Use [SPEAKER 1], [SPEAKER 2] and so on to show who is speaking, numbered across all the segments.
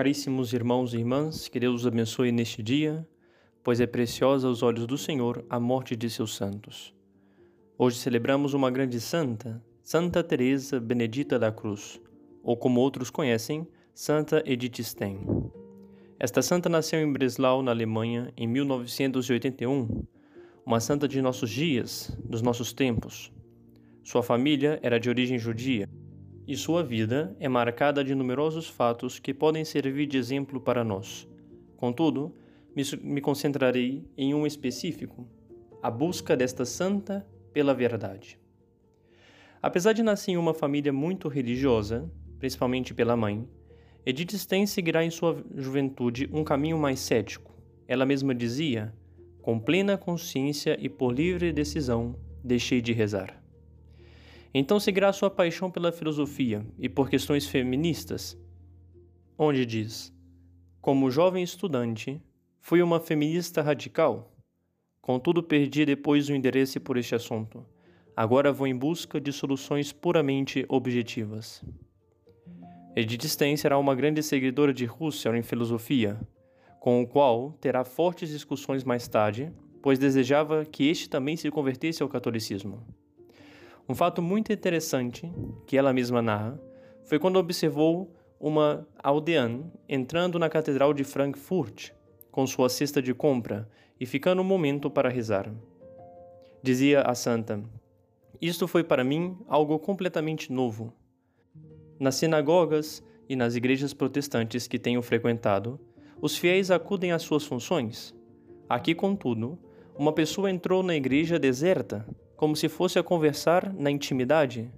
[SPEAKER 1] Caríssimos irmãos e irmãs, que Deus os abençoe neste dia, pois é preciosa aos olhos do Senhor a morte de seus santos. Hoje celebramos uma grande santa, Santa Teresa Benedita da Cruz, ou como outros conhecem, Santa Edith Stein. Esta santa nasceu em Breslau, na Alemanha, em 1981, uma santa de nossos dias, dos nossos tempos. Sua família era de origem judia e sua vida é marcada de numerosos fatos que podem servir de exemplo para nós. Contudo, me concentrarei em um específico: a busca desta santa pela verdade. Apesar de nascer em uma família muito religiosa, principalmente pela mãe, Edith Stein seguirá em sua juventude um caminho mais cético. Ela mesma dizia: com plena consciência e por livre decisão, deixei de rezar. Então seguirá sua paixão pela filosofia e por questões feministas, onde diz: Como jovem estudante, fui uma feminista radical. Contudo, perdi depois o interesse por este assunto. Agora vou em busca de soluções puramente objetivas. Edith Stein será uma grande seguidora de Husserl em filosofia, com o qual terá fortes discussões mais tarde, pois desejava que este também se convertesse ao catolicismo. Um fato muito interessante, que ela mesma narra, foi quando observou uma aldeã entrando na Catedral de Frankfurt com sua cesta de compra e ficando um momento para rezar. Dizia a santa: Isto foi para mim algo completamente novo. Nas sinagogas e nas igrejas protestantes que tenho frequentado, os fiéis acudem às suas funções. Aqui, contudo, uma pessoa entrou na igreja deserta como se fosse a conversar na intimidade.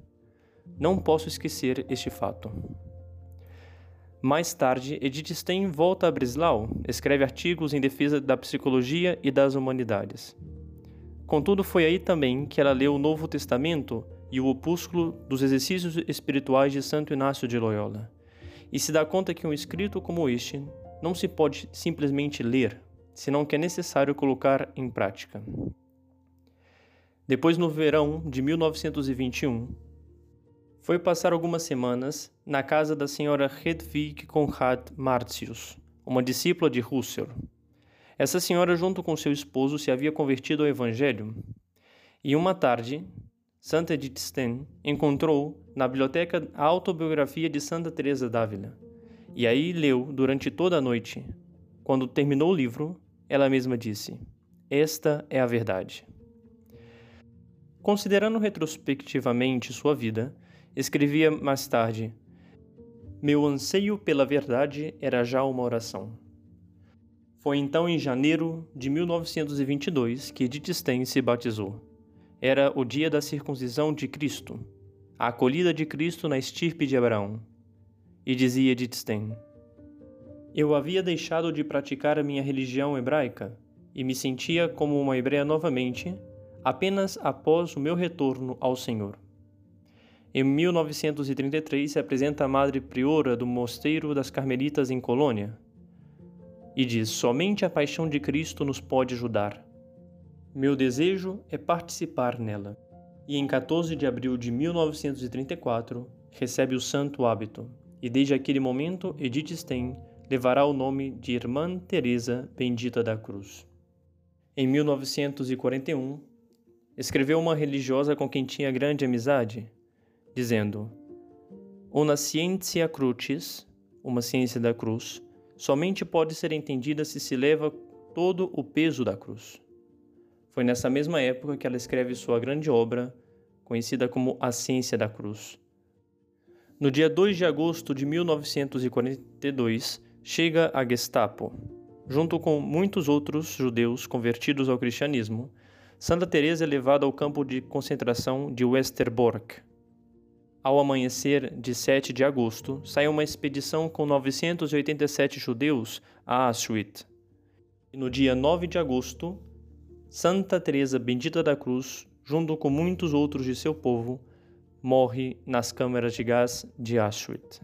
[SPEAKER 1] Não posso esquecer este fato. Mais tarde, Edith Stein volta a Breslau, escreve artigos em defesa da psicologia e das humanidades. Contudo, foi aí também que ela leu o Novo Testamento e o opúsculo dos exercícios espirituais de Santo Inácio de Loyola, e se dá conta que um escrito como este não se pode simplesmente ler, senão que é necessário colocar em prática. Depois, no verão de 1921, foi passar algumas semanas na casa da senhora Hedwig Conrad Martius, uma discípula de Husserl. Essa senhora, junto com seu esposo, se havia convertido ao Evangelho. E uma tarde, Santa Edith Stein encontrou na biblioteca a autobiografia de Santa Teresa d'Ávila. E aí leu durante toda a noite. Quando terminou o livro, ela mesma disse: Esta é a verdade. Considerando retrospectivamente sua vida, escrevia mais tarde: Meu anseio pela verdade era já uma oração. Foi então em janeiro de 1922 que Edith Stein se batizou. Era o dia da circuncisão de Cristo, a acolhida de Cristo na estirpe de Abraão. E dizia Edith Stein: Eu havia deixado de praticar a minha religião hebraica e me sentia como uma hebreia novamente apenas após o meu retorno ao Senhor. Em 1933 se apresenta a Madre Priora do Mosteiro das Carmelitas em Colônia e diz: Somente a paixão de Cristo nos pode ajudar. Meu desejo é participar nela. E em 14 de abril de 1934 recebe o santo hábito, e desde aquele momento Edith Stein levará o nome de Irmã Teresa Bendita da Cruz. Em 1941, escreveu uma religiosa com quem tinha grande amizade, dizendo: Una scientia crucis, uma ciência da cruz, somente pode ser entendida se se leva todo o peso da cruz. Foi nessa mesma época que ela escreve sua grande obra, conhecida como A Ciência da Cruz. No dia 2 de agosto de 1942, chega a Gestapo, junto com muitos outros judeus convertidos ao cristianismo, Santa Teresa é levada ao campo de concentração de Westerbork. Ao amanhecer de 7 de agosto, sai uma expedição com 987 judeus a Auschwitz. E no dia 9 de agosto, Santa Teresa Bendita da Cruz, junto com muitos outros de seu povo, morre nas câmaras de gás de Auschwitz.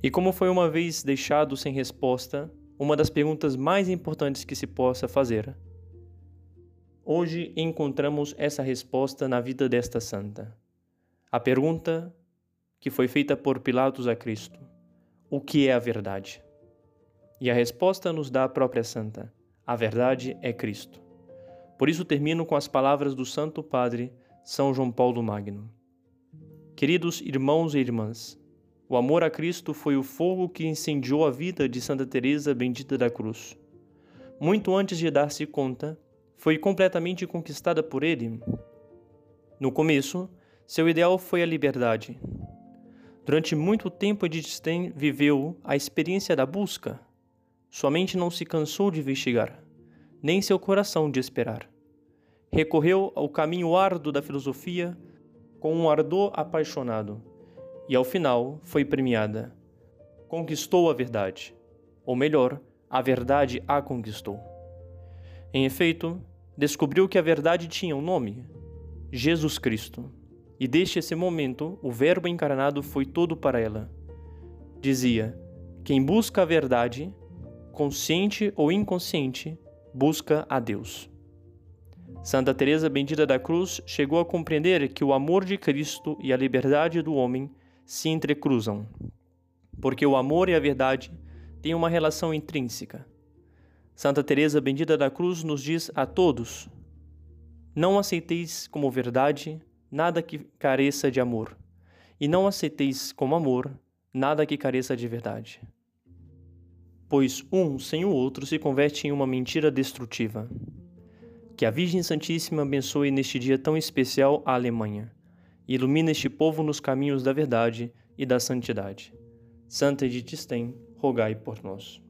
[SPEAKER 1] E como foi uma vez deixado sem resposta, uma das perguntas mais importantes que se possa fazer Hoje encontramos essa resposta na vida desta santa. A pergunta que foi feita por Pilatos a Cristo: o que é a verdade? E a resposta nos dá a própria santa: a verdade é Cristo. Por isso termino com as palavras do Santo Padre São João Paulo Magno. Queridos irmãos e irmãs, o amor a Cristo foi o fogo que incendiou a vida de Santa Teresa bendita da cruz. Muito antes de dar-se conta, foi completamente conquistada por ele. No começo, seu ideal foi a liberdade. Durante muito tempo, Edith Stein viveu a experiência da busca. Sua mente não se cansou de investigar, nem seu coração de esperar. Recorreu ao caminho árduo da filosofia com um ardor apaixonado e ao final foi premiada. Conquistou a verdade, ou melhor, a verdade a conquistou. Em efeito, descobriu que a verdade tinha um nome: Jesus Cristo. E desde esse momento, o Verbo encarnado foi todo para ela. Dizia: Quem busca a verdade, consciente ou inconsciente, busca a Deus. Santa Teresa bendita da Cruz chegou a compreender que o amor de Cristo e a liberdade do homem se entrecruzam, porque o amor e a verdade têm uma relação intrínseca. Santa Teresa bendita da cruz nos diz a todos: Não aceiteis como verdade nada que careça de amor, e não aceiteis como amor nada que careça de verdade. Pois um sem o outro se converte em uma mentira destrutiva. Que a Virgem Santíssima abençoe neste dia tão especial a Alemanha ilumina este povo nos caminhos da verdade e da santidade. Santa Edith Stein, rogai por nós.